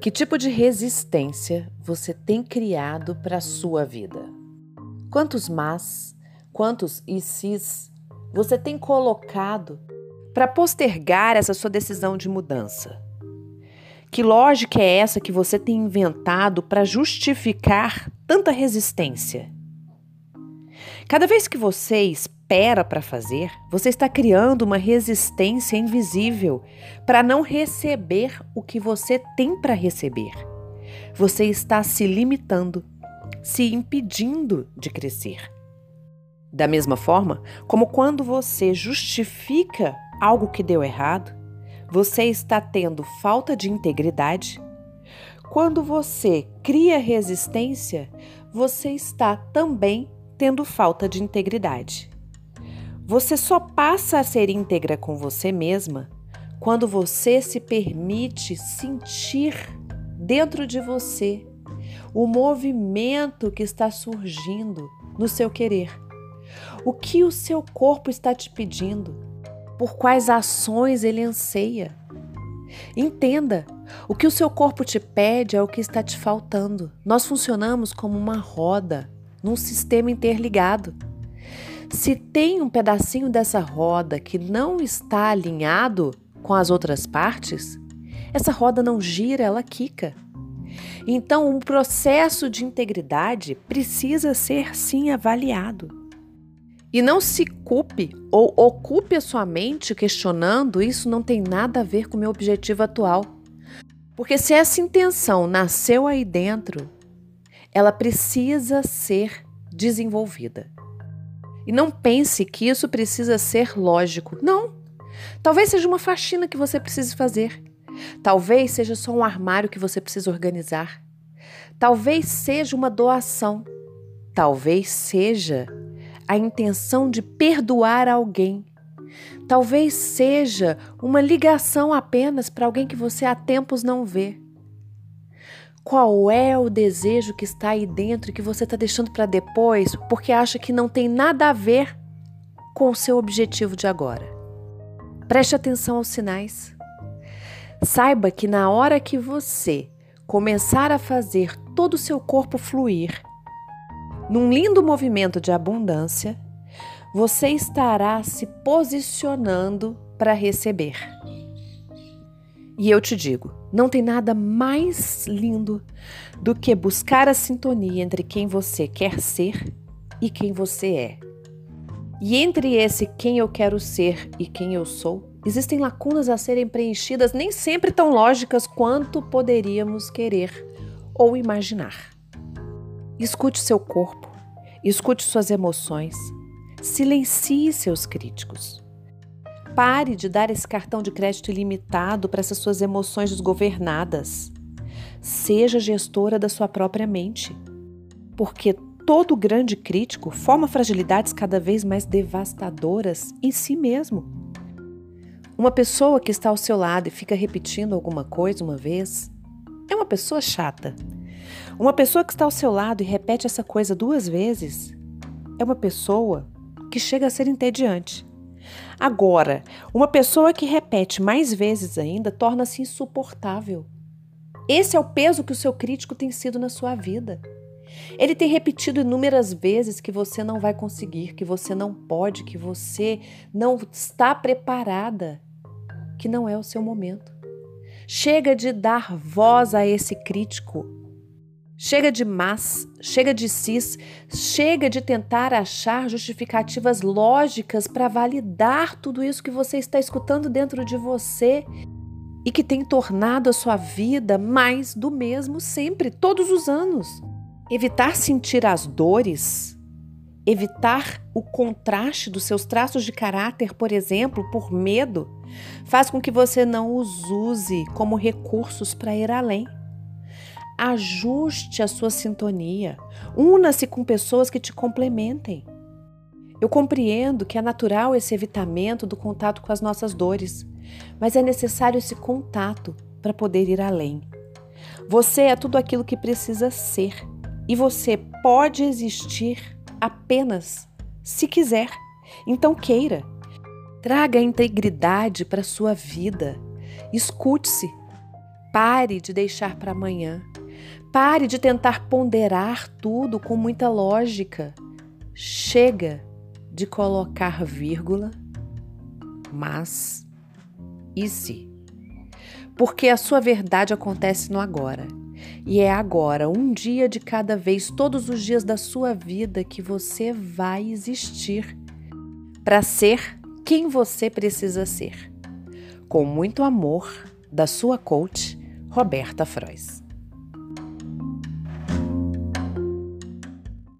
Que tipo de resistência você tem criado para a sua vida? Quantos mas, quantos e sis você tem colocado para postergar essa sua decisão de mudança? Que lógica é essa que você tem inventado para justificar tanta resistência? Cada vez que você espera para fazer, você está criando uma resistência invisível para não receber o que você tem para receber. Você está se limitando, se impedindo de crescer. Da mesma forma como quando você justifica algo que deu errado, você está tendo falta de integridade. Quando você cria resistência, você está também tendo falta de integridade. Você só passa a ser íntegra com você mesma quando você se permite sentir dentro de você o movimento que está surgindo no seu querer. O que o seu corpo está te pedindo? Por quais ações ele anseia? Entenda, o que o seu corpo te pede é o que está te faltando. Nós funcionamos como uma roda, num sistema interligado. Se tem um pedacinho dessa roda que não está alinhado com as outras partes, essa roda não gira, ela quica. Então, um processo de integridade precisa ser sim avaliado. E não se culpe ou ocupe a sua mente questionando isso não tem nada a ver com o meu objetivo atual. Porque se essa intenção nasceu aí dentro, ela precisa ser desenvolvida. E não pense que isso precisa ser lógico. Não. Talvez seja uma faxina que você precise fazer. Talvez seja só um armário que você precisa organizar. Talvez seja uma doação. Talvez seja a intenção de perdoar alguém. Talvez seja uma ligação apenas para alguém que você há tempos não vê. Qual é o desejo que está aí dentro que você está deixando para depois porque acha que não tem nada a ver com o seu objetivo de agora? Preste atenção aos sinais. Saiba que na hora que você começar a fazer todo o seu corpo fluir num lindo movimento de abundância, você estará se posicionando para receber. E eu te digo, não tem nada mais lindo do que buscar a sintonia entre quem você quer ser e quem você é. E entre esse quem eu quero ser e quem eu sou, existem lacunas a serem preenchidas, nem sempre tão lógicas quanto poderíamos querer ou imaginar. Escute seu corpo, escute suas emoções, silencie seus críticos. Pare de dar esse cartão de crédito ilimitado para essas suas emoções desgovernadas. Seja gestora da sua própria mente. Porque todo grande crítico forma fragilidades cada vez mais devastadoras em si mesmo. Uma pessoa que está ao seu lado e fica repetindo alguma coisa uma vez é uma pessoa chata. Uma pessoa que está ao seu lado e repete essa coisa duas vezes é uma pessoa que chega a ser entediante. Agora, uma pessoa que repete mais vezes ainda torna-se insuportável. Esse é o peso que o seu crítico tem sido na sua vida. Ele tem repetido inúmeras vezes que você não vai conseguir, que você não pode, que você não está preparada, que não é o seu momento. Chega de dar voz a esse crítico Chega de mas, chega de cis, chega de tentar achar justificativas lógicas para validar tudo isso que você está escutando dentro de você e que tem tornado a sua vida mais do mesmo sempre, todos os anos. Evitar sentir as dores, evitar o contraste dos seus traços de caráter, por exemplo, por medo, faz com que você não os use como recursos para ir além. Ajuste a sua sintonia. Una-se com pessoas que te complementem. Eu compreendo que é natural esse evitamento do contato com as nossas dores, mas é necessário esse contato para poder ir além. Você é tudo aquilo que precisa ser e você pode existir apenas se quiser. Então queira. Traga integridade para sua vida. Escute-se Pare de deixar para amanhã. Pare de tentar ponderar tudo com muita lógica. Chega de colocar vírgula, mas e se? Porque a sua verdade acontece no agora. E é agora, um dia de cada vez, todos os dias da sua vida, que você vai existir para ser quem você precisa ser. Com muito amor, da sua coach, Roberta Frois.